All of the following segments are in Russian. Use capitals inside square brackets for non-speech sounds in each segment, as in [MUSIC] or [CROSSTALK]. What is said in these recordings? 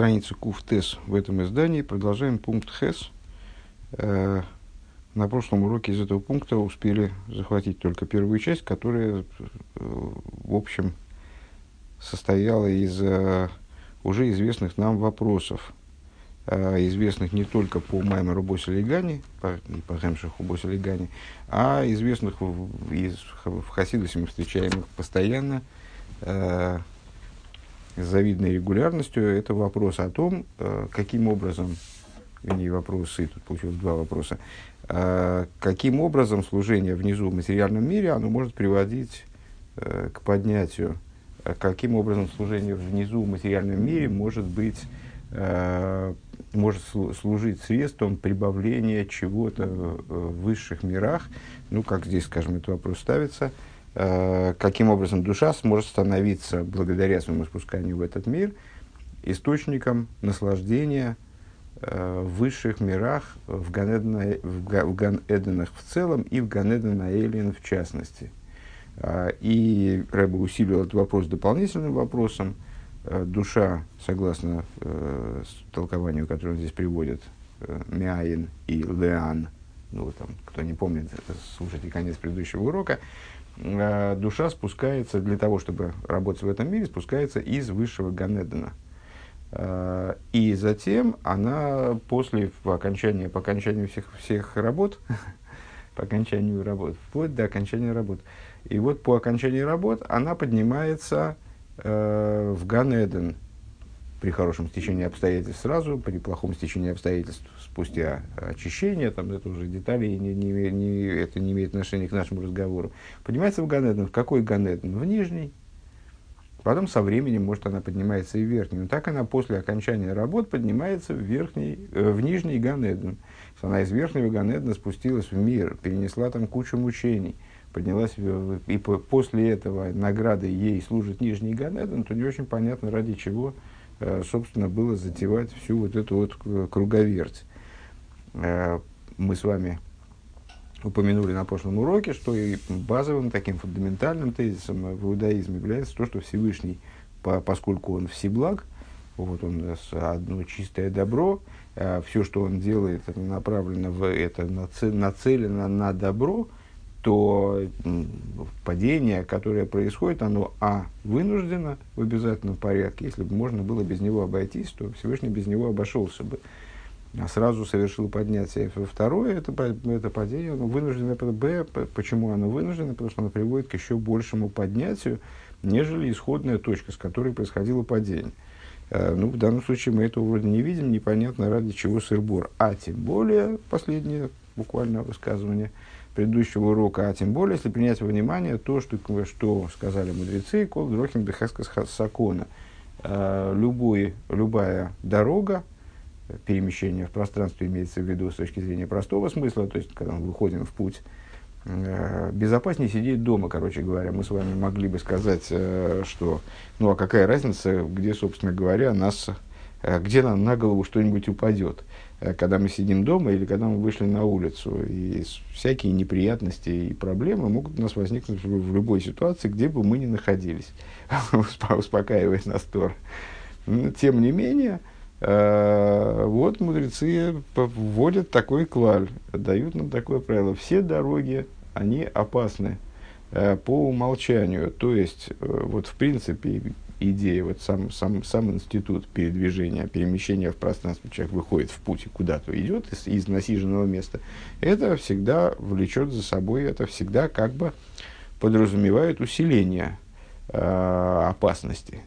страница Куфтес в этом издании. Продолжаем пункт Хес. Э, на прошлом уроке из этого пункта успели захватить только первую часть, которая, э, в общем, состояла из э, уже известных нам вопросов, известных не только по Маймеру Босилигани, по, по Хемшиху Босилигани, а известных в, из, в Хасидусе мы встречаем их постоянно, с завидной регулярностью, это вопрос о том, э, каким образом, не вопросы, тут получилось два вопроса, э, каким образом служение внизу в материальном мире, оно может приводить э, к поднятию, каким образом служение внизу в материальном мире может быть, может служить средством прибавления чего-то в высших мирах, ну, как здесь, скажем, этот вопрос ставится – каким образом душа сможет становиться, благодаря своему спусканию в этот мир, источником наслаждения э, в высших мирах, в, Ганедна, в, целом и в Ганеден Аэлин в частности. Э, и Рэба усилил этот вопрос дополнительным вопросом. Душа, согласно э, толкованию, которое он здесь приводит, э, Мяин и Леан, ну, там, кто не помнит, слушайте конец предыдущего урока, Э, душа спускается для того, чтобы работать в этом мире, спускается из высшего Ганедена. Э, и затем она после по окончании, по окончанию всех, всех работ, [LAUGHS] по окончанию работ, вплоть до окончания работ, и вот по окончании работ она поднимается э, в Ганеден, при хорошем стечении обстоятельств сразу, при плохом стечении обстоятельств спустя очищение, там это уже детали, не, не, не, это не имеет отношения к нашему разговору. Поднимается в Ганеден. В какой Ганеден? В нижний. Потом со временем, может, она поднимается и в верхний. Но так она после окончания работ поднимается в, верхний, э, в нижний Ганеден. Она из верхнего Ганедена спустилась в мир, перенесла там кучу мучений, поднялась, и по, после этого награды ей служит нижний Ганеден, то не очень понятно, ради чего собственно, было затевать всю вот эту вот круговерть. Э, мы с вами упомянули на прошлом уроке, что и базовым таким фундаментальным тезисом в иудаизме является то, что Всевышний, по, поскольку он всеблаг, вот он одно чистое добро, э, все, что он делает, направлено в это, нацелено на добро, то падение, которое происходит, оно, а, вынуждено в обязательном порядке. Если бы можно было без него обойтись, то Всевышний без него обошелся бы. А сразу совершил поднятие. Второе, это, это падение, оно вынуждено, б, почему оно вынуждено? Потому что оно приводит к еще большему поднятию, нежели исходная точка, с которой происходило падение. Э, ну, в данном случае мы этого вроде не видим, непонятно ради чего сырбор. А тем более, последнее буквально высказывание – предыдущего урока, а тем более, если принять во внимание то, что, что сказали мудрецы, кол дрохим бехескас сакона. Э, любой, любая дорога, перемещение в пространстве имеется в виду с точки зрения простого смысла, то есть, когда мы выходим в путь, э, безопаснее сидеть дома, короче говоря. Мы с вами могли бы сказать, э, что, ну а какая разница, где, собственно говоря, нас, где нам на голову что-нибудь упадет. Э, когда мы сидим дома или когда мы вышли на улицу. И всякие неприятности и проблемы могут у нас возникнуть в, любой ситуации, где бы мы ни находились, [LAUGHS] успокаиваясь на стор. Но, тем не менее, э, вот мудрецы вводят такой клаль, дают нам такое правило. Все дороги, они опасны э, по умолчанию. То есть, вот в принципе, идея, вот сам, сам, сам институт передвижения, перемещения в пространстве, человек выходит в путь и куда-то идет из, из насиженного места, это всегда влечет за собой, это всегда как бы подразумевает усиление э, опасности.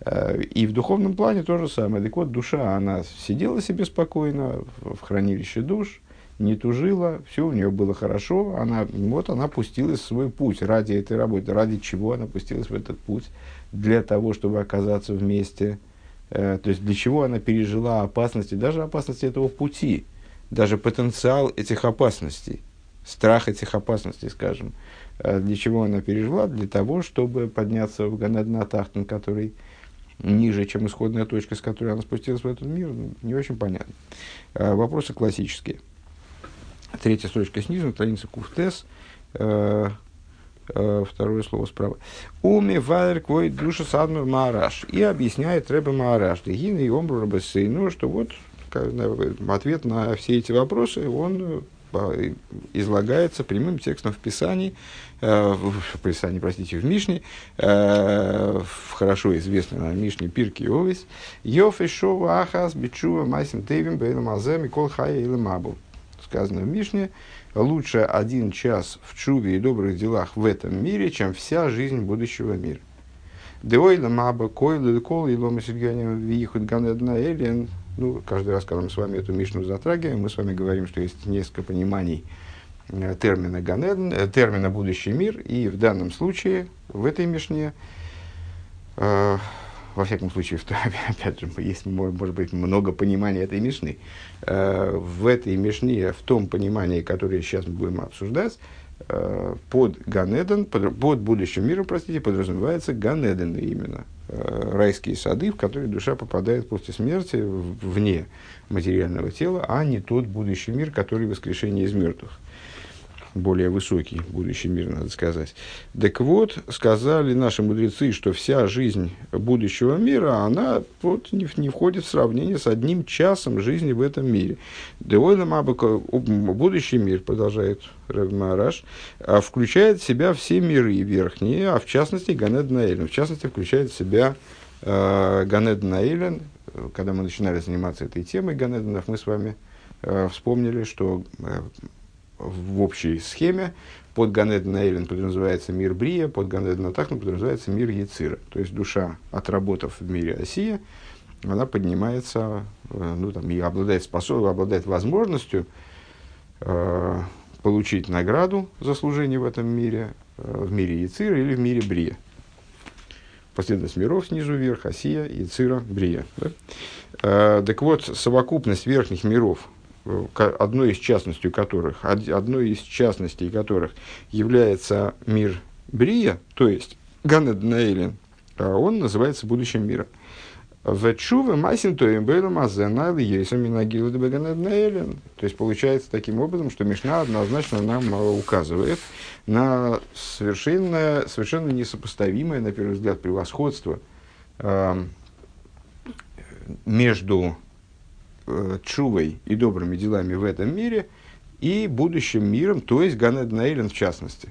Э, и в духовном плане то же самое. Так вот, душа, она сидела себе спокойно в, в хранилище душ, не тужила, все у нее было хорошо, она, вот она пустилась в свой путь ради этой работы, ради чего она пустилась в этот путь, для того, чтобы оказаться вместе, э, то есть для чего она пережила опасности, даже опасности этого пути, даже потенциал этих опасностей, страх этих опасностей, скажем, э, для чего она пережила, для того, чтобы подняться в Ганаднатахтан, который ниже, чем исходная точка, с которой она спустилась в этот мир, ну, не очень понятно. Э, вопросы классические. Третья строчка снизу, страница Куфтес. Э, э, второе слово справа. Уми вайр квой душа садмур маараш. И объясняет Рэбе Маараш. Дегина и омру ну что вот ответ на все эти вопросы он э, излагается прямым текстом в Писании, в Писании, простите, в Мишне, в хорошо известной на Мишне Пирки Овис, Йоф и Шова Ахас Бичува Майсим Тейвим Бейлам Азем и Хая или Мабу. Сказано в Мишне, лучше один час в чуве и добрых делах в этом мире, чем вся жизнь будущего мира. Деойла маба койла кол и лома вихут ганедна элен ну, каждый раз, когда мы с вами эту Мишну затрагиваем, мы с вами говорим, что есть несколько пониманий э, термина Ганеден, э, термина будущий мир, и в данном случае, в этой Мишне, э, во всяком случае, в, [LAUGHS] опять же, есть, может быть, много пониманий этой Мишны, э, в этой Мишне, в том понимании, которое сейчас мы будем обсуждать, э, под Ганеден, под, под будущим миром, простите, подразумевается Ганеден именно, Э, райские сады, в которые душа попадает после смерти вне материального тела, а не тот будущий мир, который воскрешение из мертвых более высокий будущий мир, надо сказать. Так вот, сказали наши мудрецы, что вся жизнь будущего мира, она вот не, не входит в сравнение с одним часом жизни в этом мире. Будущий мир, продолжает Рэб Мараш, а включает в себя все миры верхние, а в частности Ганед Наэлен. В частности, включает в себя э, Ганед Наэлен. Когда мы начинали заниматься этой темой Ганеденов, мы с вами э, вспомнили, что э, в общей схеме под Ганеден Эйлен подразумевается мир Брия, под Ганеден Атахну подразумевается мир Яцира. То есть душа, отработав в мире Осия, она поднимается, э, ну, там, и обладает, способ, обладает возможностью э, получить награду за служение в этом мире, э, в мире Яцира или в мире Брия. Последовательность миров снизу вверх, Осия, Яцира, Брия. Да? Э, так вот, совокупность верхних миров – одной из частностей которых, одной из частностей которых является мир Брия, то есть Ганеднаэлин, а он называется будущим миром. В Чуве Масин Бейлом Азенайл Ейсом Минагилу То есть получается таким образом, что Мишна однозначно нам указывает на совершенно, совершенно несопоставимое, на первый взгляд, превосходство э, между чувой и добрыми делами в этом мире и будущим миром, то есть Ганеднаэлен в частности.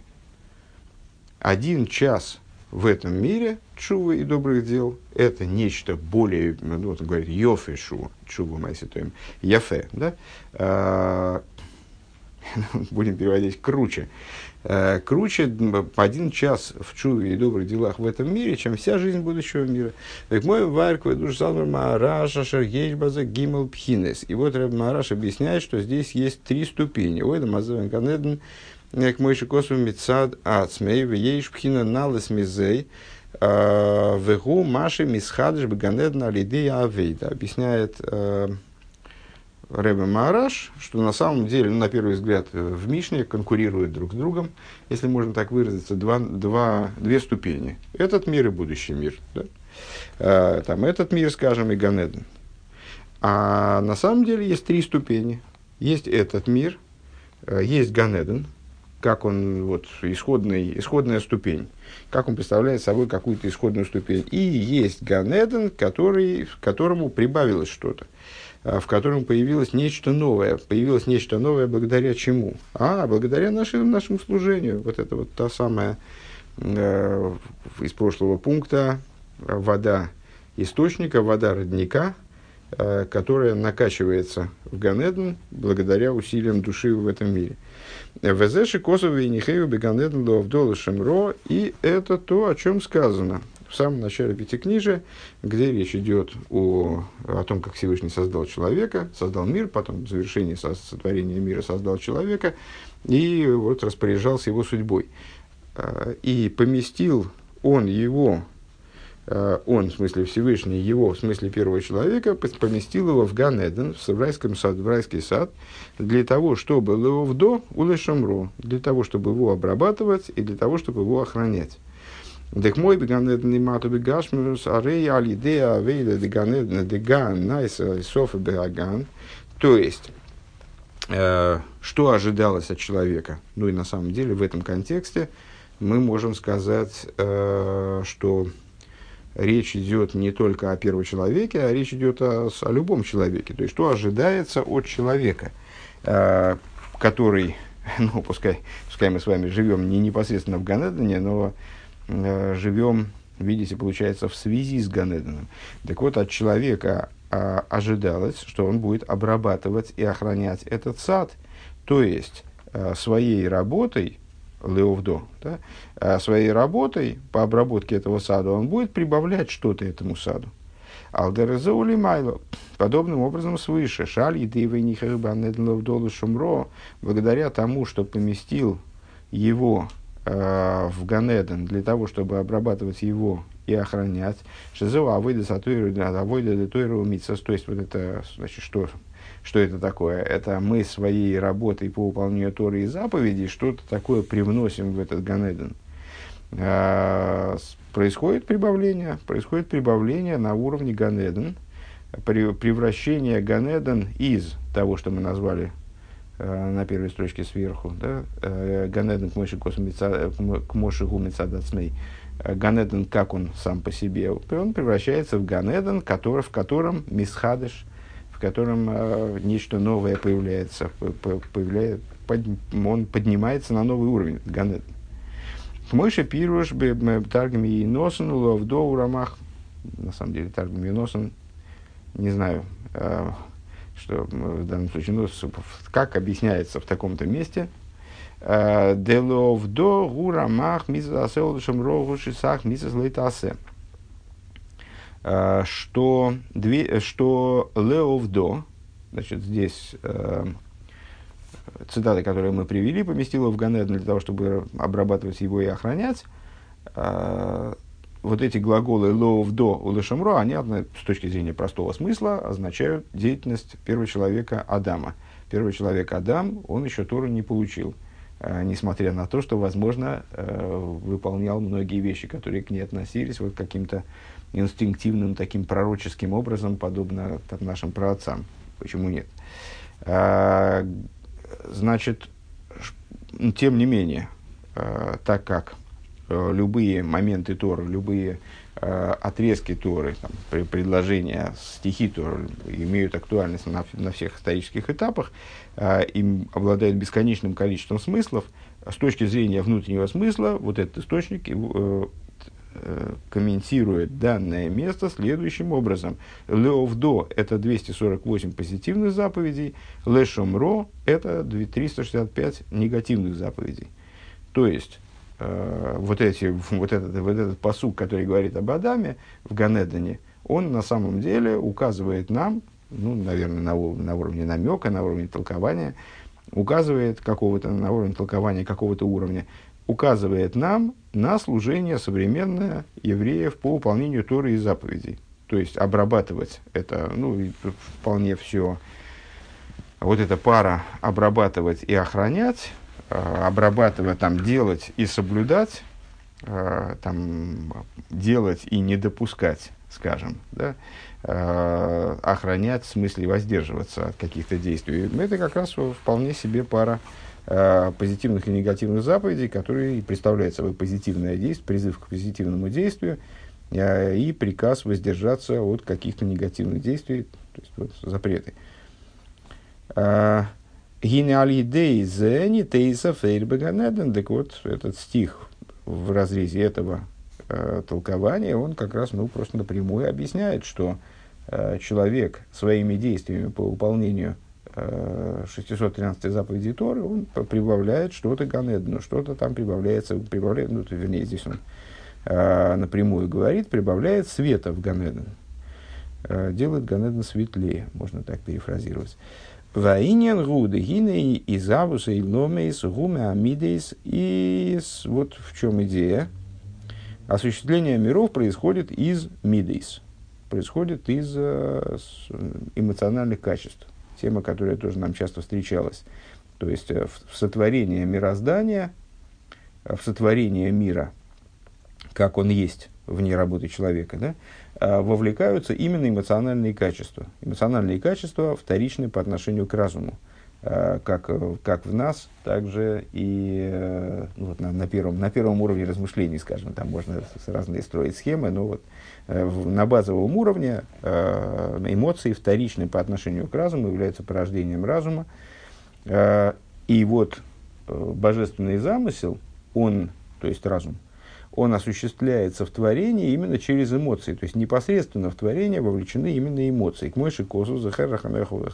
Один час в этом мире чувы и добрых дел – это нечто более, ну, вот он говорит, йофе шу, чуву майситоем, яфе, да? А, [LAUGHS] будем переводить круче. Э, круче один час в чуве и добрых делах в этом мире, чем вся жизнь будущего мира. Так мой варква душ салмар маараша шергейшбаза гимл пхинес. И вот Рэб Маараш объясняет, что здесь есть три ступени. Ой, да мазовен канеден, к мой шикосу мицад ацмей, вееш пхина налес мизей, э, вегу маши мисхадыш бганедна лидея авейда. Объясняет э, Рэбе Маараш, что на самом деле, ну, на первый взгляд, э, в Мишне конкурируют друг с другом, если можно так выразиться, два, два, две ступени. Этот мир и будущий мир. Да? А, там этот мир, скажем, и Ганеден. А на самом деле есть три ступени. Есть этот мир, э, есть Ганеден, как он, вот, исходный, исходная ступень, как он представляет собой какую-то исходную ступень. И есть Ганеден, который, к которому прибавилось что-то. А, в котором появилось нечто новое. Появилось нечто новое благодаря чему? А, благодаря нашему, нашему служению. Вот это вот та самая э, из прошлого пункта вода источника, вода родника, э, которая накачивается в Ганеден благодаря усилиям души в этом мире. Везеши косовый и нихею беганеден ловдола шемро, и это то, о чем сказано в самом начале Пятикнижия, где речь идет о, о том, как Всевышний создал человека, создал мир, потом в завершении сотворения мира создал человека и вот распоряжался его судьбой. А, и поместил он его, а, он, в смысле Всевышний, его, в смысле первого человека, поместил его в Ганеден, в, райском сад, в райский сад, для того, чтобы его вдо улешамро, для того, чтобы его обрабатывать и для того, чтобы его охранять. Так мой беганеден и мату бегашмирус, а рей алидея авейда деганеден деган найс софа бегаган. То есть, э, что ожидалось от человека? Ну и на самом деле в этом контексте мы можем сказать, э, что речь идет не только о первом человеке, а речь идет о, о любом человеке. То есть, что ожидается от человека, э, который, [LAUGHS] ну, пускай, пускай мы с вами живем не непосредственно в Ганедане, но живем, видите, получается, в связи с Ганеданом. Так вот, от человека э, ожидалось, что он будет обрабатывать и охранять этот сад, то есть э, своей работой, Леовдо, да, а своей работой по обработке этого сада он будет прибавлять что-то этому саду. Алдерезаули Майло. Подобным образом свыше. Шаль едывый нихарбанедловдолу шумро. Благодаря тому, что поместил его э, в Ганеден для того, чтобы обрабатывать его и охранять. Шизеу авойда сатуиру авойда детуиру митсас. То есть, вот это, значит, что что это такое? Это мы своей работой по выполнению Торы и заповедей что-то такое привносим в этот Ганеден. А, происходит прибавление, происходит прибавление на уровне Ганеден, превращение Ганеден из того, что мы назвали э, на первой строчке сверху, да, э, Ганеден к Моше Гумицадацмей, Ганеден, как он сам по себе, он превращается в Ганеден, который, в котором Мисхадыш – в котором э, нечто новое появляется, появляет, под, он поднимается на новый уровень, Ганет. Мойша пируш таргами и носен ловдо урамах. На самом деле таргами и носен, не знаю, э, что в данном случае, ну, как объясняется в таком-то месте. Э, Деловдо гурамах мизас асеудышем рогу шисах мизас лейтасе. Э, что, две, что Леовдо, значит, здесь э, цитаты, которые мы привели, поместила в Ганеден для того, чтобы обрабатывать его и охранять. Вот эти глаголы «лоовдо» у «лешамро», они с точки зрения простого смысла означают деятельность первого человека Адама. Первый человек Адам, он еще Тору не получил, э, несмотря на то, что, возможно, э, выполнял многие вещи, которые к ней относились, вот каким-то инстинктивным таким пророческим образом, подобно нашим праотцам. Почему нет? А, значит, тем не менее, а, так как любые моменты Торы, любые а, отрезки Торы, там, предложения, стихи Торы имеют актуальность на, на всех исторических этапах, а, им обладают бесконечным количеством смыслов, с точки зрения внутреннего смысла, вот этот источник э, Э, комментирует данное место следующим образом. Леовдо – это 248 позитивных заповедей, Лешомро – это 365 негативных заповедей. То есть, э, вот, эти, [LAUGHS] вот, этот, вот этот посук, который говорит об Адаме в Ганедане, он на самом деле указывает нам, ну, наверное, на, на уровне намека, на уровне толкования, указывает какого-то, на уровне толкования какого-то уровня, указывает нам на служение современное евреев по выполнению Торы и заповедей. То есть обрабатывать это, ну, вполне все, вот эта пара обрабатывать и охранять, обрабатывать, там, делать и соблюдать, э, там, делать и не допускать, скажем, да, э, охранять в смысле воздерживаться от каких-то действий. Это как раз вполне себе пара Э, позитивных и негативных заповедей, которые представляют собой позитивное действие, призыв к позитивному действию э, и приказ воздержаться от каких-то негативных действий, то есть вот, запреты. Так вот, этот стих в разрезе этого э, толкования, он как раз ну, просто напрямую объясняет, что э, человек своими действиями по выполнению 613 э, заповедей Торы, он прибавляет что-то Ганедну, что-то там прибавляется, прибавляет, ну, вернее, здесь он э, напрямую говорит, прибавляет света в Ганеден. Э, делает Ганеден светлее, можно так перефразировать. Ваинен гуды гиней из авуса и ломейс гуме амидейс. И вот в чем идея. Осуществление миров происходит из мидейс, происходит из э, эмоциональных качеств тема, которая тоже нам часто встречалась. То есть э, в, сотворение мироздания, э, в сотворение мира, как он есть вне работы человека, да, вовлекаются именно эмоциональные качества. Эмоциональные качества вторичны по отношению к разуму. Э, как, как в нас, так же и э, ну, вот на, на, первом, на первом уровне размышлений, скажем, там можно разные строить схемы, но вот э, на базовом уровне эмоции вторичны по отношению к разуму, являются порождением разума. И вот божественный замысел, он, то есть разум, он осуществляется в творении именно через эмоции. То есть непосредственно в творение вовлечены именно эмоции. К мойши косу захарахамеху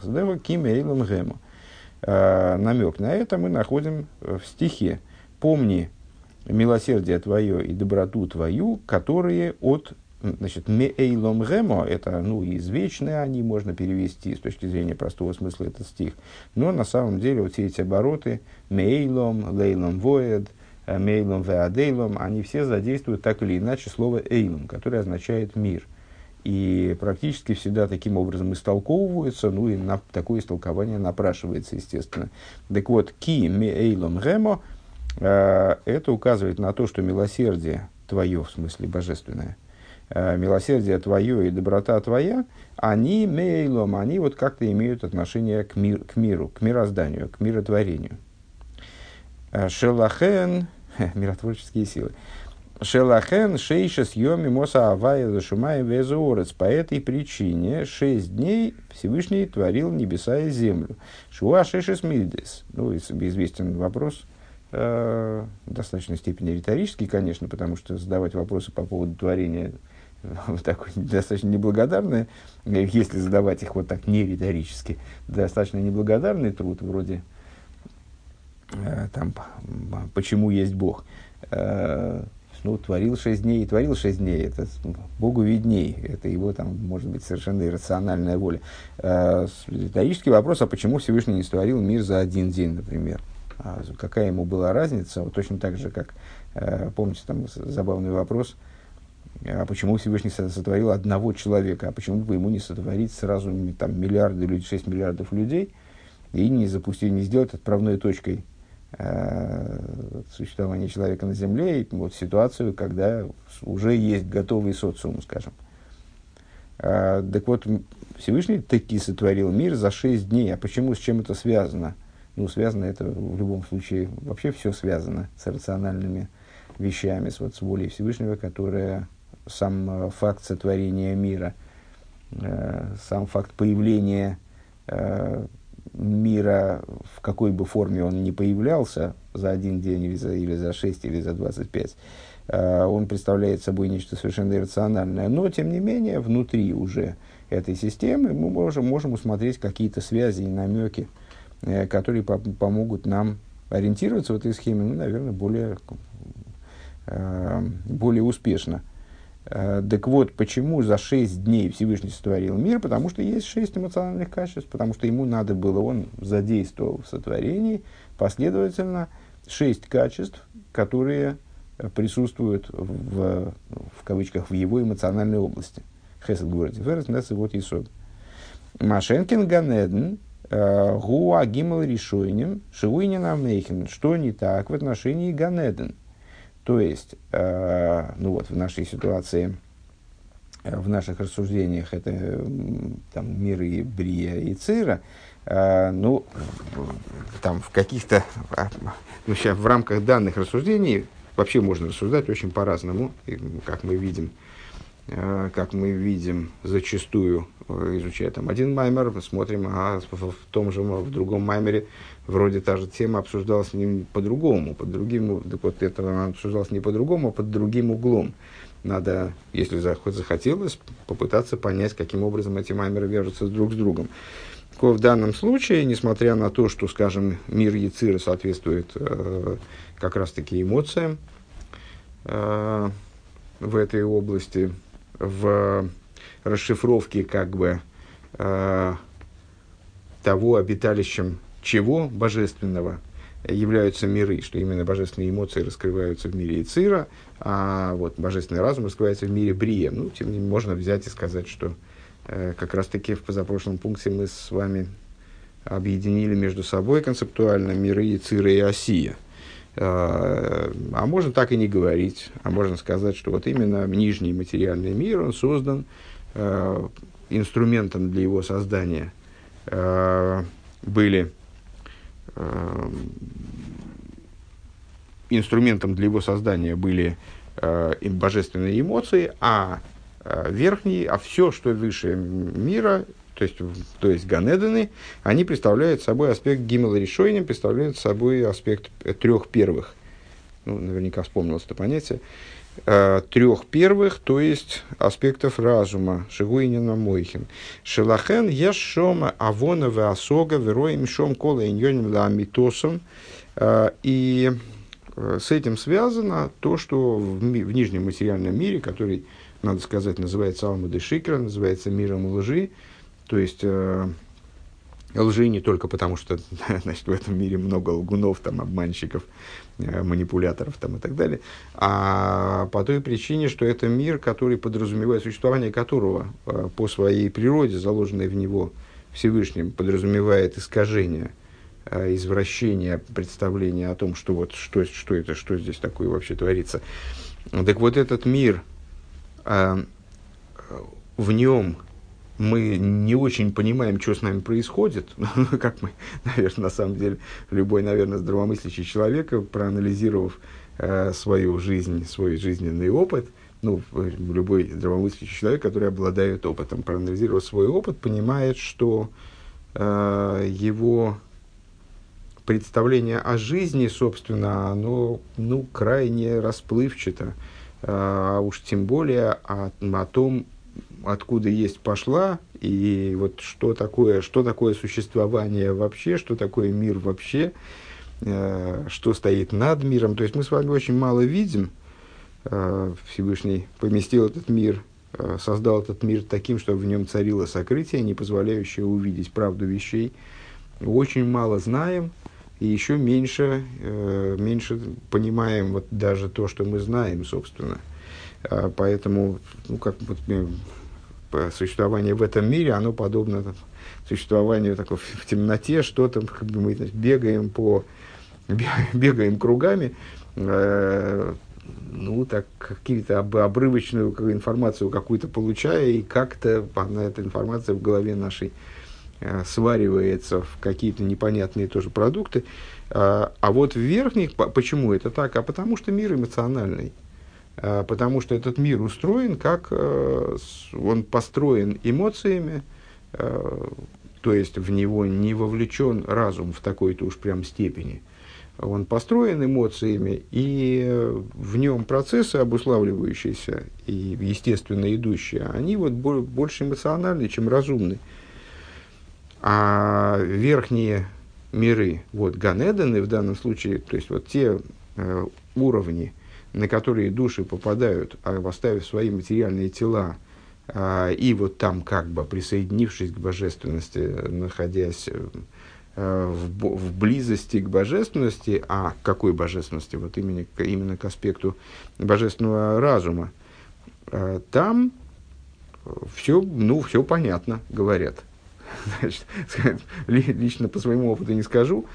ким. Э, намек на это мы находим в стихе. «Помни милосердие твое и доброту твою, которые от Значит, меэйлом гемо, это, ну, извечные они можно перевести с точки зрения простого смысла этот стих. Но на самом деле вот все эти обороты, меэйлом, лейлом воед, мейлом веадейлом, они все задействуют так или иначе слово эйлом, которое означает мир – и практически всегда таким образом истолковываются, ну и на, такое истолкование напрашивается, естественно. Так вот, ки ми эйлом гемо, э, это указывает на то, что милосердие твое, в смысле божественное, э, милосердие твое и доброта твоя, они мейлом, они вот как-то имеют отношение к, мир, к миру, к мирозданию, к миротворению. Э, шелахен, [LAUGHS] миротворческие силы. Шелахен шейша съеми моса авая зашумай везуорец. По этой причине шесть дней Всевышний творил небеса и землю. Шуа шешес мидес. Ну, известен вопрос, э, в достаточной степени риторический, конечно, потому что задавать вопросы по поводу творения [LAUGHS] такой достаточно неблагодарный, если задавать их вот так не риторически, достаточно неблагодарный труд, вроде там, почему есть Бог. Э, ну, творил шесть дней и творил шесть дней, это Богу видней, это его, там, может быть, совершенно иррациональная воля. Э, риторический вопрос, а почему Всевышний не створил мир за один день, например? А какая ему была разница? Вот точно так же, как, э, помните, там забавный вопрос, а почему Всевышний сотворил одного человека, а почему бы ему не сотворить сразу там, миллиарды людей, 6 миллиардов людей, и не запустить, не сделать отправной точкой Э, существования человека на Земле, и вот ситуацию, когда уже есть готовый социум, скажем. А, так вот, Всевышний таки сотворил мир за шесть дней. А почему, с чем это связано? Ну, связано это в любом случае, вообще все связано с рациональными вещами, с, вот, с волей Всевышнего, которая сам э, факт сотворения мира, э, сам факт появления мира, в какой бы форме он ни появлялся, за один день или за, или за 6 или за 25, э, он представляет собой нечто совершенно иррациональное. Но, тем не менее, внутри уже этой системы мы можем, можем усмотреть какие-то связи и намеки, э, которые по помогут нам ориентироваться в этой схеме, ну, наверное, более, э, более успешно. Э, так вот, почему за шесть дней Всевышний сотворил мир? Потому что есть шесть эмоциональных качеств, потому что ему надо было, он задействовал в сотворении последовательно шесть качеств, которые присутствуют в, в кавычках в его эмоциональной области. Хесед говорит, Ферес Несс вот Исод. Машенкин Ганеден, э, Гуа Гимал Ришойним, Шивуйнин Амейхин. Что не так в отношении Ганеден? То есть, э, ну вот в нашей ситуации, э, в наших рассуждениях это там, миры Брия и Цира, э, ну, там в каких-то, ну, сейчас в рамках данных рассуждений вообще можно рассуждать очень по-разному, как мы видим, как мы видим зачастую, э, изучая там один маймер, смотрим, а в, том же, в другом маймере вроде та же тема обсуждалась не по-другому, под другим, так вот это обсуждалось не по-другому, а под другим углом. Надо, если захотелось, попытаться понять, каким образом эти маймеры вяжутся друг с другом. В данном случае, несмотря на то, что, скажем, мир Яцира соответствует э, как раз-таки эмоциям э, в этой области, в расшифровке как бы э, того обиталищем, чего божественного являются миры, что именно божественные эмоции раскрываются в мире Ицира, а вот божественный разум раскрывается в мире Брия. Ну, тем не менее, можно взять и сказать, что э, как раз-таки в позапрошлом пункте мы с вами объединили между собой концептуально миры Ицира и Осия. Э, а можно так и не говорить, а можно сказать, что вот именно нижний материальный мир, он создан э, инструментом для его создания. Э, были э, инструментом для его создания были э, божественные эмоции, а э, верхние, а все, что выше мира, то есть, то есть Ганеданы, они представляют собой аспект Гиммела решения, представляют собой аспект трех первых. Ну, наверняка вспомнилось это понятие. Э, трех первых, то есть аспектов разума. Шигуинина Мойхин. Шелахен ешома авона асога вероим шом кола иньоним ла амитосом. Э, и э, с этим связано то, что в, ми- в нижнем материальном мире, который, надо сказать, называется Алмады Шикра, называется миром лжи, то есть э, лжи не только потому, что [LAUGHS] значит, в этом мире много лгунов, там, обманщиков, э, манипуляторов там, и так далее, а по той причине, что это мир, который подразумевает существование которого э, по своей природе, заложенной в него Всевышним, подразумевает искажение, э, извращение представления о том, что, вот, что, что это, что здесь такое вообще творится. Так вот этот мир, э, в нем мы не очень понимаем, что с нами происходит, [LAUGHS] как мы, наверное, на самом деле, любой, наверное, здравомыслящий человек, проанализировав э, свою жизнь, свой жизненный опыт, ну, любой здравомыслящий человек, который обладает опытом, проанализировав свой опыт, понимает, что э, его представление о жизни, собственно, оно ну, крайне расплывчато, а уж тем более о, о том, откуда есть пошла, и вот что такое, что такое существование вообще, что такое мир вообще, э, что стоит над миром. То есть мы с вами очень мало видим. Э, Всевышний поместил этот мир, э, создал этот мир таким, чтобы в нем царило сокрытие, не позволяющее увидеть правду вещей. Очень мало знаем, и еще меньше, э, меньше понимаем вот даже то, что мы знаем, собственно. Э, поэтому, ну, как вот, существование в этом мире, оно подобно существованию такой в темноте, что-то мы значит, бегаем по [LAUGHS] бегаем кругами, э, ну, так, какие-то об, обрывочную информацию какую-то получая, и как-то она, эта информация в голове нашей э, сваривается в какие-то непонятные тоже продукты. А, а вот в верхних, почему это так? А потому что мир эмоциональный. А, потому что этот мир устроен как э, он построен эмоциями, э, то есть в него не вовлечен разум в такой-то уж прям степени. Он построен эмоциями, и в нем процессы, обуславливающиеся и естественно идущие, они вот больше эмоциональны, чем разумны. А верхние миры, вот Ганеданы в данном случае, то есть вот те э, уровни, на которые души попадают, а оставив свои материальные тела, а, и вот там как бы присоединившись к божественности, находясь а, в, в близости к божественности, а к какой божественности? Вот именно, именно к аспекту божественного разума. А, там все, ну, все понятно, говорят. [LAUGHS] Значит, [LAUGHS] лично по своему опыту не скажу,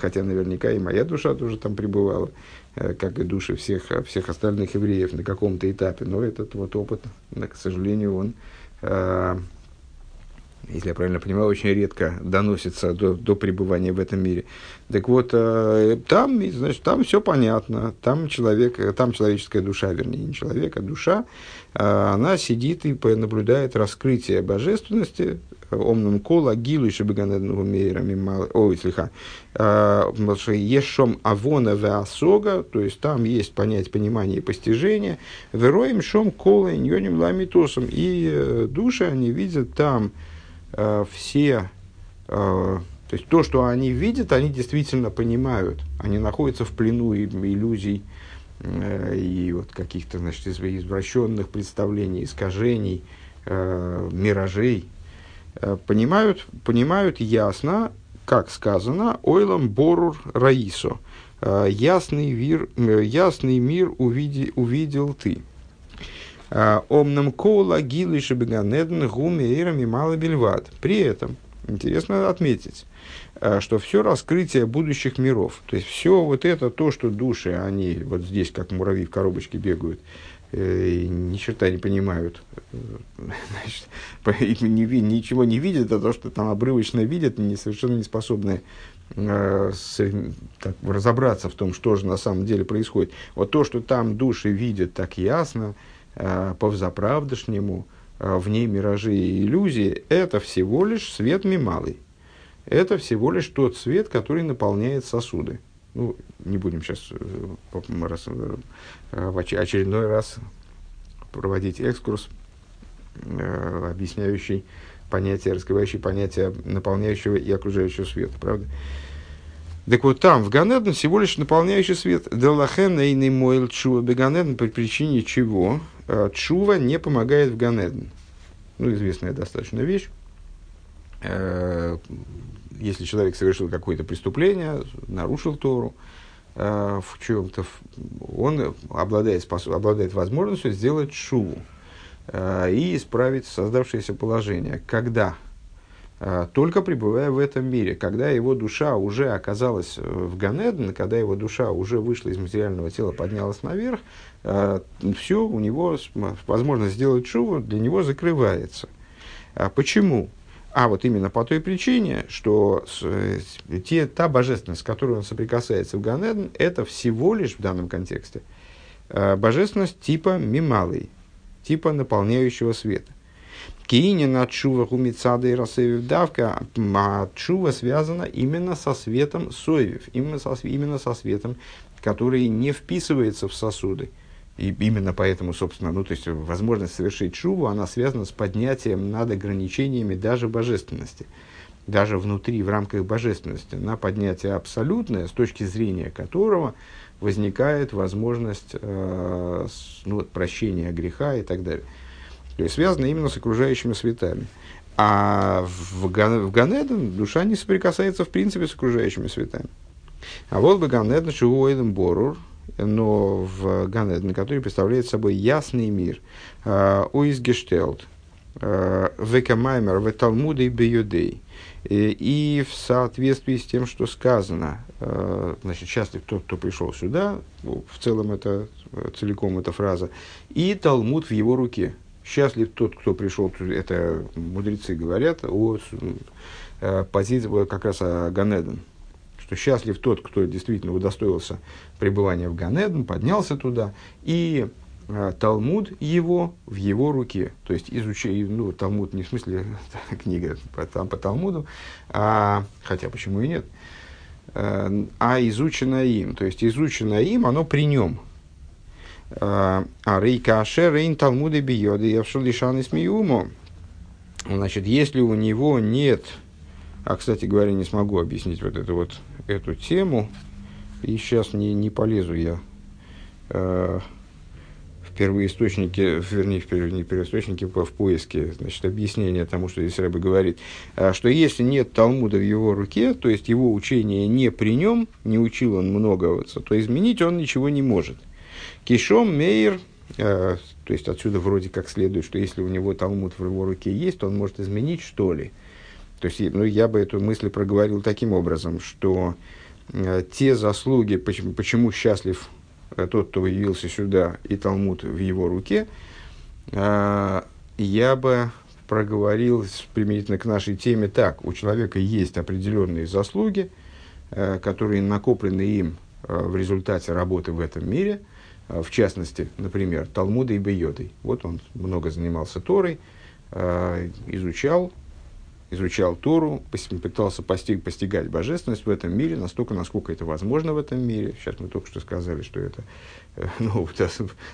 хотя наверняка и моя душа тоже там пребывала. Э, как и души всех, всех остальных евреев на каком-то этапе. Но этот вот опыт, к сожалению, он, э, если я правильно понимаю, очень редко доносится до, до пребывания в этом мире. Так вот, э, там, значит, там все понятно. Там, человек, там человеческая душа, вернее, не человек, а душа, она сидит и наблюдает раскрытие божественности омным кола гилу еще беганедного мейрами мало. Ой, слегка. А, Ешом авона веасога, то есть там есть понять, понимание и постижение. Вероем шом кола ньоним ламитосом. И э, души, они видят там э, все э, то есть то, что они видят, они действительно понимают. Они находятся в плену иллюзий и вот каких-то значит, извращенных представлений, искажений, миражей, Э, понимают, понимают ясно, как сказано, ойлам борур раисо, э, ясный, вир, э, ясный мир увиди, увидел ты. Омнам кола гилы шабиганеден гумеирами мало бельват. При этом, интересно отметить, что все раскрытие будущих миров, то есть все вот это, то, что души, они вот здесь, как муравьи в коробочке бегают, э, ни черта не понимают, значит, не, ничего не видят, а то, что там обрывочно видят, не, совершенно не способны э, с, так, разобраться в том, что же на самом деле происходит. Вот то, что там души видят так ясно, э, по-взаправдошнему, э, в ней миражи и иллюзии, это всего лишь свет мималый. Это всего лишь тот свет, который наполняет сосуды. Ну, не будем сейчас э, раз, э, в очередной раз проводить экскурс, э, объясняющий понятие, раскрывающий понятие наполняющего и окружающего света, правда? Так вот там, в Ганеден, всего лишь наполняющий свет. Делахен эйный мойл чува по причине чего чува не помогает в Ганеден. Ну, известная достаточно вещь если человек совершил какое-то преступление, нарушил Тору, э, в чем-то, он обладает, способ, обладает возможностью сделать шуву э, и исправить создавшееся положение. Когда? Э, только пребывая в этом мире, когда его душа уже оказалась в Ганеден, когда его душа уже вышла из материального тела, поднялась наверх, все, у него возможность сделать шуву для него закрывается. Почему? А вот именно по той причине, что с, те, та божественность, с которой он соприкасается в Ганеден, это всего лишь в данном контексте э, божественность типа мималый, типа наполняющего света. Киини на чува гумицада и расевив давка, а чува связана именно со светом соевив, именно со, именно со светом, который не вписывается в сосуды. И именно поэтому, собственно, ну, то есть возможность совершить шубу, она связана с поднятием над ограничениями даже божественности. Даже внутри, в рамках божественности, на поднятие абсолютное, с точки зрения которого возникает возможность э, ну, вот, прощения греха и так далее. То есть связано именно с окружающими светами. А в, в Ганеден душа не соприкасается в принципе с окружающими светами. А вот в Ганеден Шуоидом Борур, но в Ганеден, который представляет собой ясный мир. Уизгештелт, Векамаймер, Веталмудей Беюдей. И в соответствии с тем, что сказано, э, значит, счастлив тот, кто пришел сюда, в целом это целиком эта фраза, и Талмуд в его руке. Счастлив тот, кто пришел, это мудрецы говорят о э, позиции как раз о Ганеден, что счастлив тот, кто действительно удостоился пребывания в Ганеден, поднялся туда, и э, Талмуд его в его руке. То есть изучение, ну, Талмуд не в смысле [LAUGHS] книга по, там, по Талмуду, а, хотя почему и нет, а, а изучено им. То есть изучено им, оно при нем. А рейка ашер рейн Талмуды биоды явшил лишан и смеюмо. Значит, если у него нет, а, кстати говоря, не смогу объяснить вот это вот эту тему, и сейчас не, не полезу я э, в первоисточнике, вернее, в, не первоисточнике, в поиске, значит, объяснения тому, что здесь Рэбе говорит, э, что если нет Талмуда в его руке, то есть его учение не при нем, не учил он много, то изменить он ничего не может. Кишом Мейер, э, то есть отсюда вроде как следует, что если у него Талмуд в его руке есть, то он может изменить что ли. То есть, ну, я бы эту мысль проговорил таким образом, что э, те заслуги, почему, почему счастлив э, тот, кто явился сюда, и Талмуд в его руке, э, я бы проговорил применительно к нашей теме так. У человека есть определенные заслуги, которые накоплены им в результате работы в этом мире, в частности, например, Талмуда и Бейотой. Вот он много занимался Торой, изучал изучал Тору, пытался постиг, постигать божественность в этом мире, настолько, насколько это возможно в этом мире. Сейчас мы только что сказали, что это э, [LAUGHS] ну,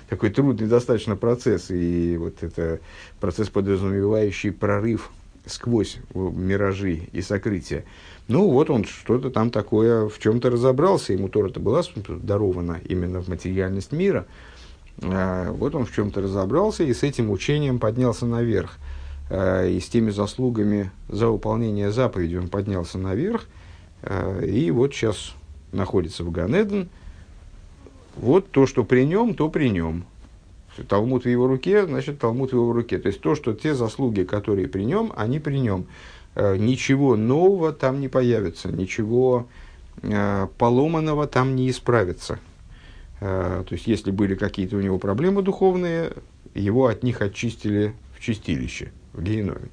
такой трудный достаточно процесс, и вот это процесс, подразумевающий прорыв сквозь миражи и сокрытия. Ну, вот он что-то там такое в чем-то разобрался, ему Тора-то была дарована именно в материальность мира. А, вот он в чем-то разобрался и с этим учением поднялся наверх. Э, и с теми заслугами за выполнение заповеди он поднялся наверх, э, и вот сейчас находится в Ганеден. Вот то, что при нем, то при нем. Талмуд в его руке, значит, Талмуд в его руке. То есть то, что те заслуги, которые при нем, они при нем. Э, ничего нового там не появится, ничего поломанного там не исправится. то есть, если были какие-то у него проблемы духовные, его от них очистили в чистилище, в геноме.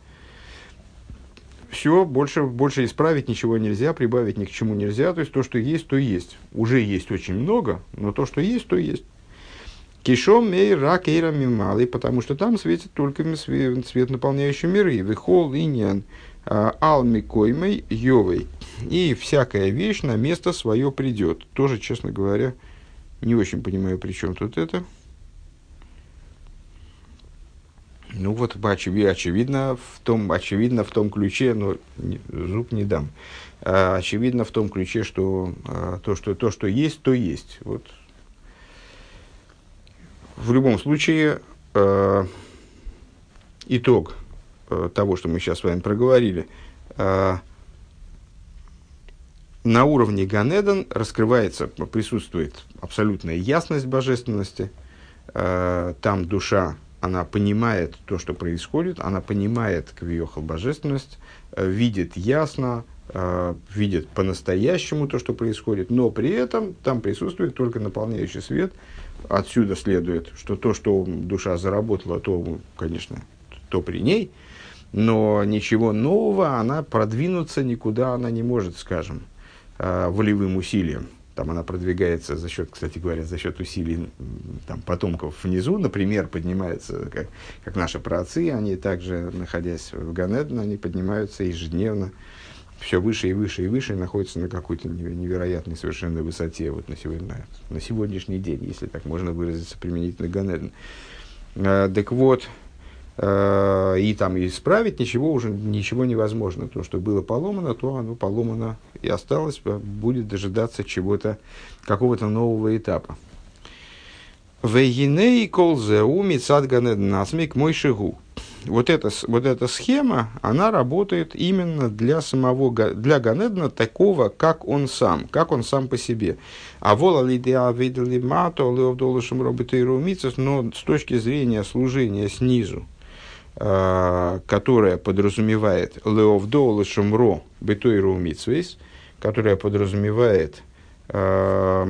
Все, больше, больше исправить ничего нельзя, прибавить ни к чему нельзя. То есть, то, что есть, то есть. Уже есть очень много, но то, что есть, то есть. Кишом мей рак мималый, потому что там светит только свет, наполняющий миры. Вихол иньян а, алми коймой йовой. И всякая вещь на место свое придет. Тоже, честно говоря, не очень понимаю, при чем тут это. Ну вот очевидно, в том, очевидно в том ключе, но не, зуб не дам. А, очевидно в том ключе, что, а, то, что то, что есть, то есть. Вот. В любом случае, а, итог того, что мы сейчас с вами проговорили, на уровне Ганедон раскрывается, присутствует абсолютная ясность божественности, там душа она понимает то, что происходит, она понимает квиохал божественность, э, видит ясно, э, видит по-настоящему то, что происходит, но при этом там присутствует только наполняющий свет. Отсюда следует, что то, что душа заработала, то, конечно, то при ней, но ничего нового она продвинуться никуда она не может, скажем, э, волевым усилием. Там она продвигается за счет, кстати говоря, за счет усилий там, потомков внизу. Например, поднимается, как, как наши праотцы, они также, находясь в Ганеден, они поднимаются ежедневно все выше и выше и выше и находятся на какой-то невероятной совершенно высоте вот на, сегодня, на, сегодняшний день, если так можно выразиться применительно Ганеден. А, так вот, и там исправить ничего уже ничего невозможно. То, что было поломано, то оно поломано и осталось, э, будет дожидаться чего-то, какого-то нового этапа. Вейгиней колзеу мицад насмик мой шигу. Вот эта, вот эта схема, она работает именно для самого, для Ганедна такого, как он сам, как он сам по себе. А вола лидеа видели мато, леовдолышем робитейру но с точки зрения служения снизу, Э, которая подразумевает леовдо лешумро бетойру митсвейс, которая подразумевает э,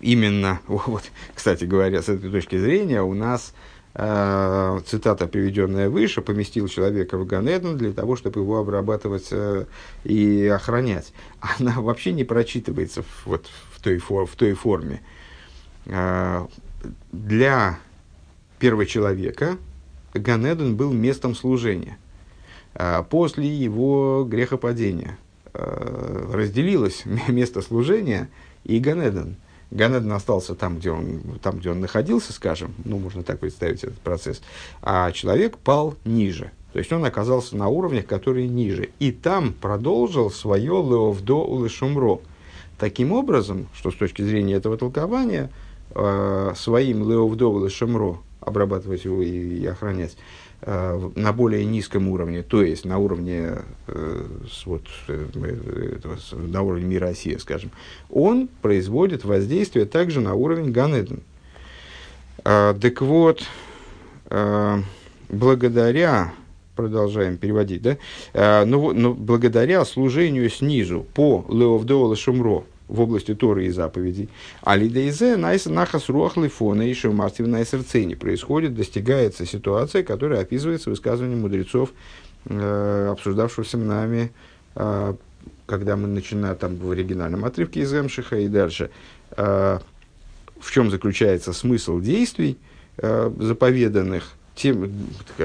именно, [LAUGHS] вот, кстати говоря, с этой точки зрения у нас э, цитата, приведенная выше, поместил человека в Ганеден для того, чтобы его обрабатывать э, и охранять. Она вообще не прочитывается вот, в, той, в той форме. Э, для первого человека, Ганеден был местом служения. А после его грехопадения а, разделилось [LAUGHS] место служения и Ганеден. Ганеден остался там где, он, там, где он находился, скажем, ну, можно так представить этот процесс, а человек пал ниже. То есть он оказался на уровнях, которые ниже. И там продолжил свое леовдо улышумро. Таким образом, что с точки зрения этого толкования, а, своим леовдо улышумро обрабатывать его и, и охранять э, на более низком уровне, то есть на уровне, э, вот, э, этого, на уровне мира России, скажем, он производит воздействие также на уровень Ганеден. Э, так вот, благодаря продолжаем переводить, да, но, но благодаря служению снизу по Леовдола Шумро, в области Торы и заповедей. А лидейзе нахас руах лифона и шумастив на сердцене происходит, достигается ситуация, которая описывается в высказывании мудрецов, э, обсуждавшегося нами, э, когда мы начинаем там в оригинальном отрывке из Эмшиха и дальше. Э, в чем заключается смысл действий э, заповеданных, тем,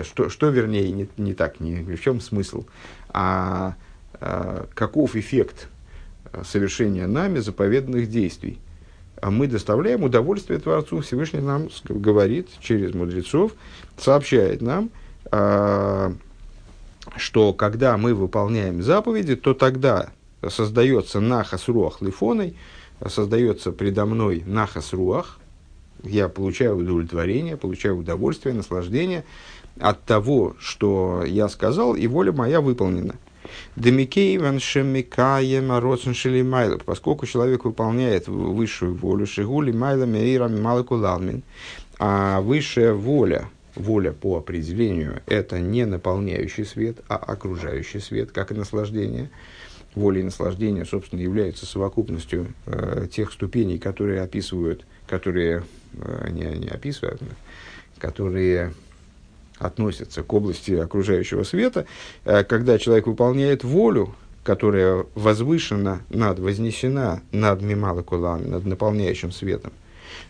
что, что вернее не, не так, не в чем смысл, а, а каков эффект совершения нами заповеданных действий. А мы доставляем удовольствие Творцу. Всевышний нам говорит через мудрецов, сообщает нам, а, что когда мы выполняем заповеди, то тогда создается нахас руах лифоной, создается предо мной нахас я получаю удовлетворение, получаю удовольствие, наслаждение от того, что я сказал, и воля моя выполнена. Демикейван шемикаем роцен шелимайла, поскольку человек выполняет высшую волю, шигули майла меирами малыку лалмин, а высшая воля воля по определению – это не наполняющий свет, а окружающий свет, как и наслаждение. Воля и наслаждение, собственно, являются совокупностью э, тех ступеней, которые описывают, которые э, не, не описывают, которые относятся к области окружающего света, э, когда человек выполняет волю, которая возвышена над, вознесена над мималакулами, над наполняющим светом,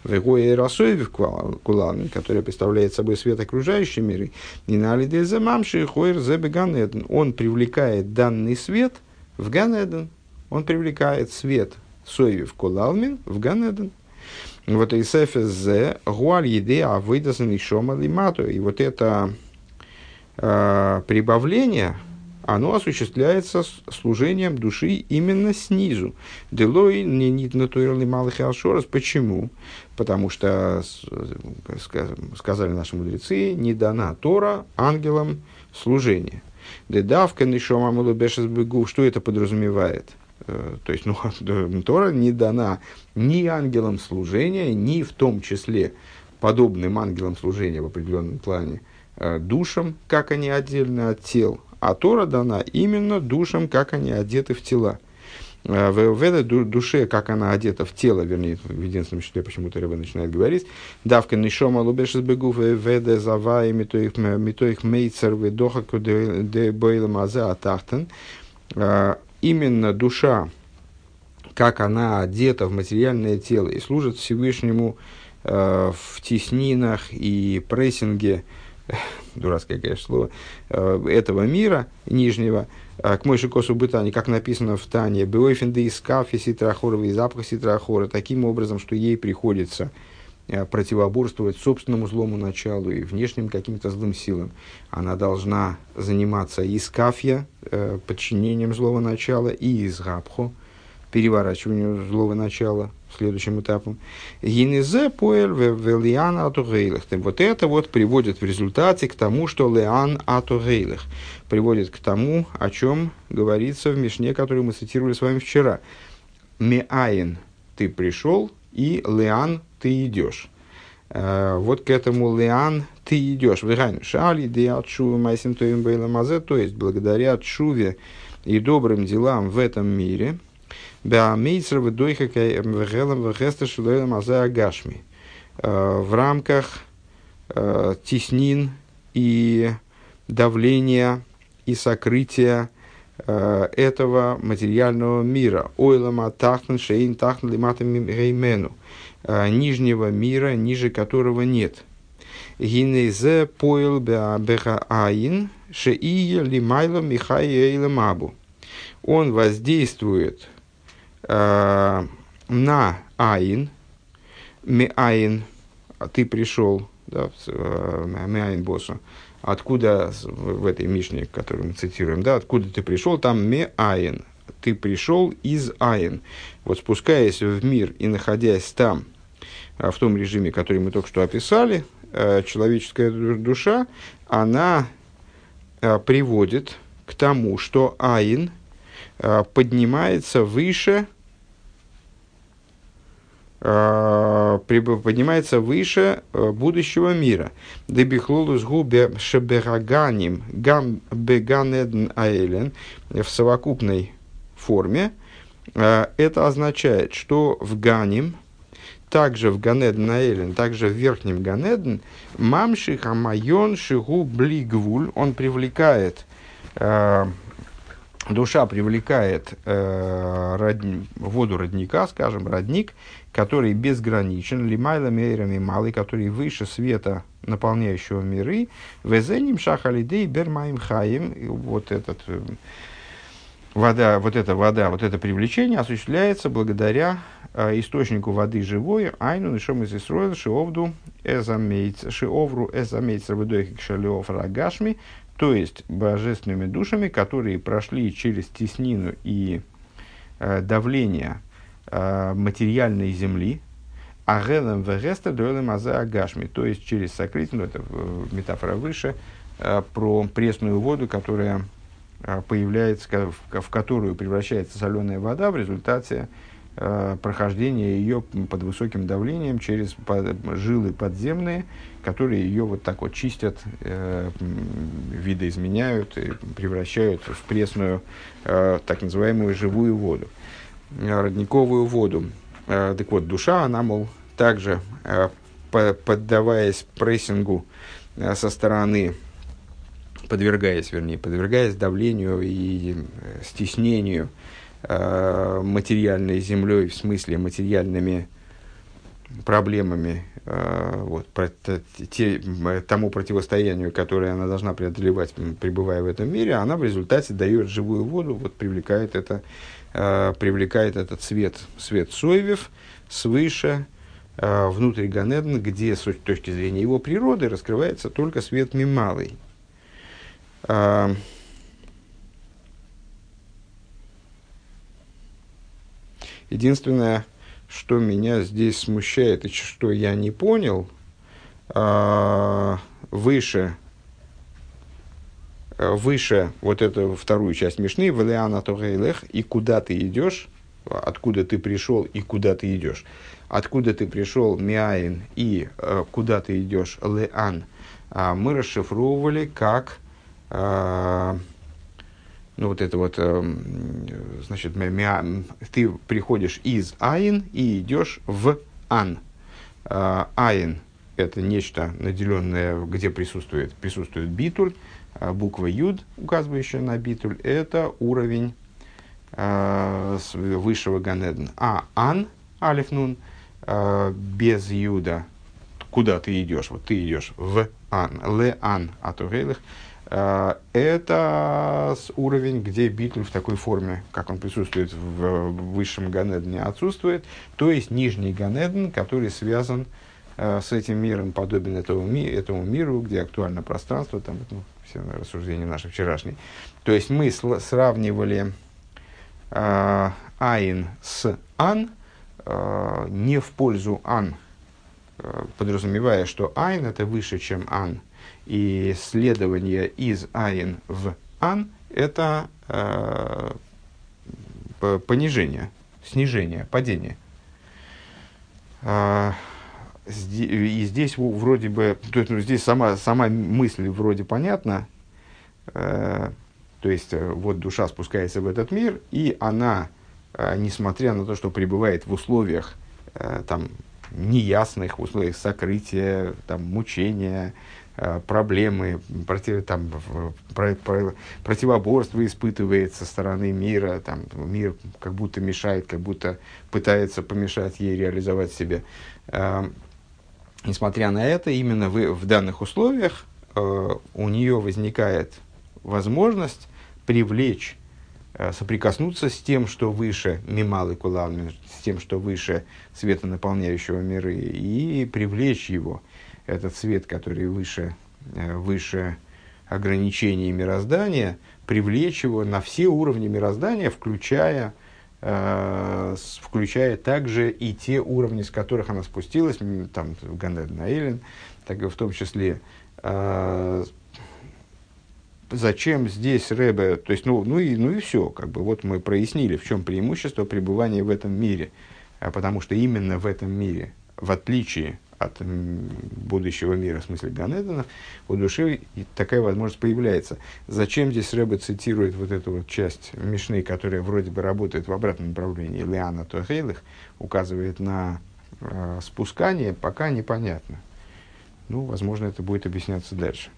Вегоя Расоев Кулан, который представляет собой свет окружающей миры, и на Алидезамамши Хойр Зебеганеден. Он привлекает данный свет в Ганеден. Он привлекает свет Соевев Кулалмин в Ганеден. Вот и Сефезе Гуаль Еде Авыдасан и Шома Лимату. И вот это э, прибавление, оно осуществляется служением души именно снизу. Делой не нит натуральный малых алшорос. Почему? Потому что, сказали наши мудрецы, не дана Тора ангелам служение. Дедавка нишома мулубешес бегу. Что это подразумевает? Э, то есть, ну, [LAUGHS] Тора не дана ни ангелам служения, ни в том числе подобным ангелам служения в определенном плане э, душам, как они отдельно от тел, а Тора дана именно душам, как они одеты в тела. Э, в этой душе, как она одета в тело, вернее, в единственном числе почему-то Рыба начинает говорить, давка нишома лубеш из бегу веде завай митоих мейцер ведоха де бойла мазе атахтен. Именно душа, как она одета в материальное тело и служит Всевышнему э, в теснинах и прессинге, [LAUGHS] дурацкое, конечно, слово, э, этого мира нижнего, э, к Мойши Косу Бытани, как написано в Тане, Беойфенды из кафи ситрахорова и запах ситрахора, таким образом, что ей приходится противоборствовать собственному злому началу и внешним каким-то злым силам. Она должна заниматься из кафья, подчинением злого начала, и из габхо, переворачиванию злого начала, следующим этапом. Гинезе поэль велиан атугейлых. Вот это вот приводит в результате к тому, что леан атугейлых. Приводит к тому, о чем говорится в Мишне, который мы цитировали с вами вчера. Меаин ты пришел, и леан ты идешь. Uh, вот к этому леан ты идешь. Шали диатшувы майсим то есть благодаря чуве и добрым делам в этом мире – Беамейцер выдойха вегелом вегестер шилойлем азе агашми. В рамках э, теснин и давления и сокрытия э, этого материального мира. Ойлама тахтен шейн тахтен лиматами геймену. Э, нижнего мира, ниже которого нет. Гинезе поил беха айн шеие лимайло михай эйлемабу. Он воздействует э, на Аин, Меаин, ты пришел, да, э, Меаин боссу, откуда в этой Мишне, которую мы цитируем, да, откуда ты пришел, там Меаин, ты пришел из Аин. Вот спускаясь в мир и находясь там, э, в том режиме, который мы только что описали, э, человеческая душа, она приводит к тому, что Аин – Э, поднимается выше, э, поднимается выше э, будущего мира. Дебихлолус губе шебераганим гам аэлен в совокупной форме. Это означает, что в Ганим, также в Ганедн Аэлен, также в верхнем Ганедн, мамши хамайон шигу блигвуль, он привлекает душа привлекает э, родни, воду родника, скажем, родник, который безграничен, лимайла мейрами малый, который выше света, наполняющего миры, везеним шахалидей бермаим хаим, вот этот э, вода, вот эта вода, вот это привлечение осуществляется благодаря э, источнику воды живой, айну нишом из Исроил, шиовду шиовру эзамейц рабудойхик шалиов рагашми, то есть божественными душами, которые прошли через теснину и э, давление э, материальной земли, а гелем вегестер дуэлем азе агашми, то есть через сокрытие, ну это э, метафора выше, э, про пресную воду, которая э, появляется, в, в которую превращается соленая вода в результате э, прохождение ее под высоким давлением через жилы подземные, которые ее вот так вот чистят, э, видоизменяют и превращают в пресную, э, так называемую живую воду, э, родниковую воду. Э, так вот, душа, она, мол, также э, поддаваясь прессингу э, со стороны, подвергаясь, вернее, подвергаясь давлению и э, стеснению э, материальной землей, в смысле материальными проблемами, вот, те, тому противостоянию, которое она должна преодолевать, пребывая в этом мире, она в результате дает живую воду, вот, привлекает, это, привлекает этот свет, свет Соевев свыше, Э, внутрь Ганедна, где с точки зрения его природы раскрывается только свет мималый. Единственное, что меня здесь смущает и что я не понял, а, выше, выше вот эту вторую часть Мишны, Валиана Тогейлех, и куда ты идешь, откуда ты пришел и куда ты идешь? Откуда ты пришел, Миаин, и э, куда ты идешь, Леан, мы расшифровывали как, ну вот это вот, э, значит, ты приходишь из Айн и идешь в Ан. Э, айн – это нечто наделенное, где присутствует, присутствует битуль, э, буква Юд, указывающая на битуль, это уровень э, высшего Ганедна. А Ан, Алиф Нун – без Юда, куда ты идешь, вот ты идешь в Ан, Ле Ан, Атугейлых, э, это уровень, где битуль в такой форме, как он присутствует в высшем Ганедне, отсутствует, то есть нижний Ганедн, который связан э, с этим миром, подобен этому, ми, этому миру, где актуально пространство, там, ну, все рассуждения наши вчерашние. То есть мы сравнивали э, с Ан, Э, не в пользу ан, э, подразумевая, что айн это выше, чем ан, и следование из айн в ан это э, понижение, снижение, падение. Э, и здесь вроде бы, то есть, ну, здесь сама, сама мысль вроде понятна, э, то есть э, вот душа спускается в этот мир, и она а, несмотря на то, что пребывает в условиях э, там, неясных, в условиях сокрытия, там, мучения, э, проблемы, против, там, про, про, противоборство испытывает со стороны мира, там, мир как будто мешает, как будто пытается помешать ей реализовать себя. Э, несмотря на это, именно в, в данных условиях у нее возникает возможность привлечь Э, соприкоснуться с тем, что выше мималы кулалми, с тем, что выше света, наполняющего миры, и привлечь его, этот свет, который выше, э, выше ограничений мироздания, привлечь его на все уровни мироздания, включая, э, включая также и те уровни, с которых она спустилась, там, Ганед Наилин, так и в том числе э, зачем здесь Рэбе, то есть, ну, ну, и, ну и все, как бы вот мы прояснили, в чем преимущество пребывания в этом мире, а потому что именно в этом мире, в отличие от будущего мира, в смысле Ганедана, у души такая возможность появляется. Зачем здесь Рэбе цитирует вот эту вот часть Мишны, которая вроде бы работает в обратном направлении, Лиана Тухейлых, указывает на э, спускание, пока непонятно. Ну, возможно, это будет объясняться дальше.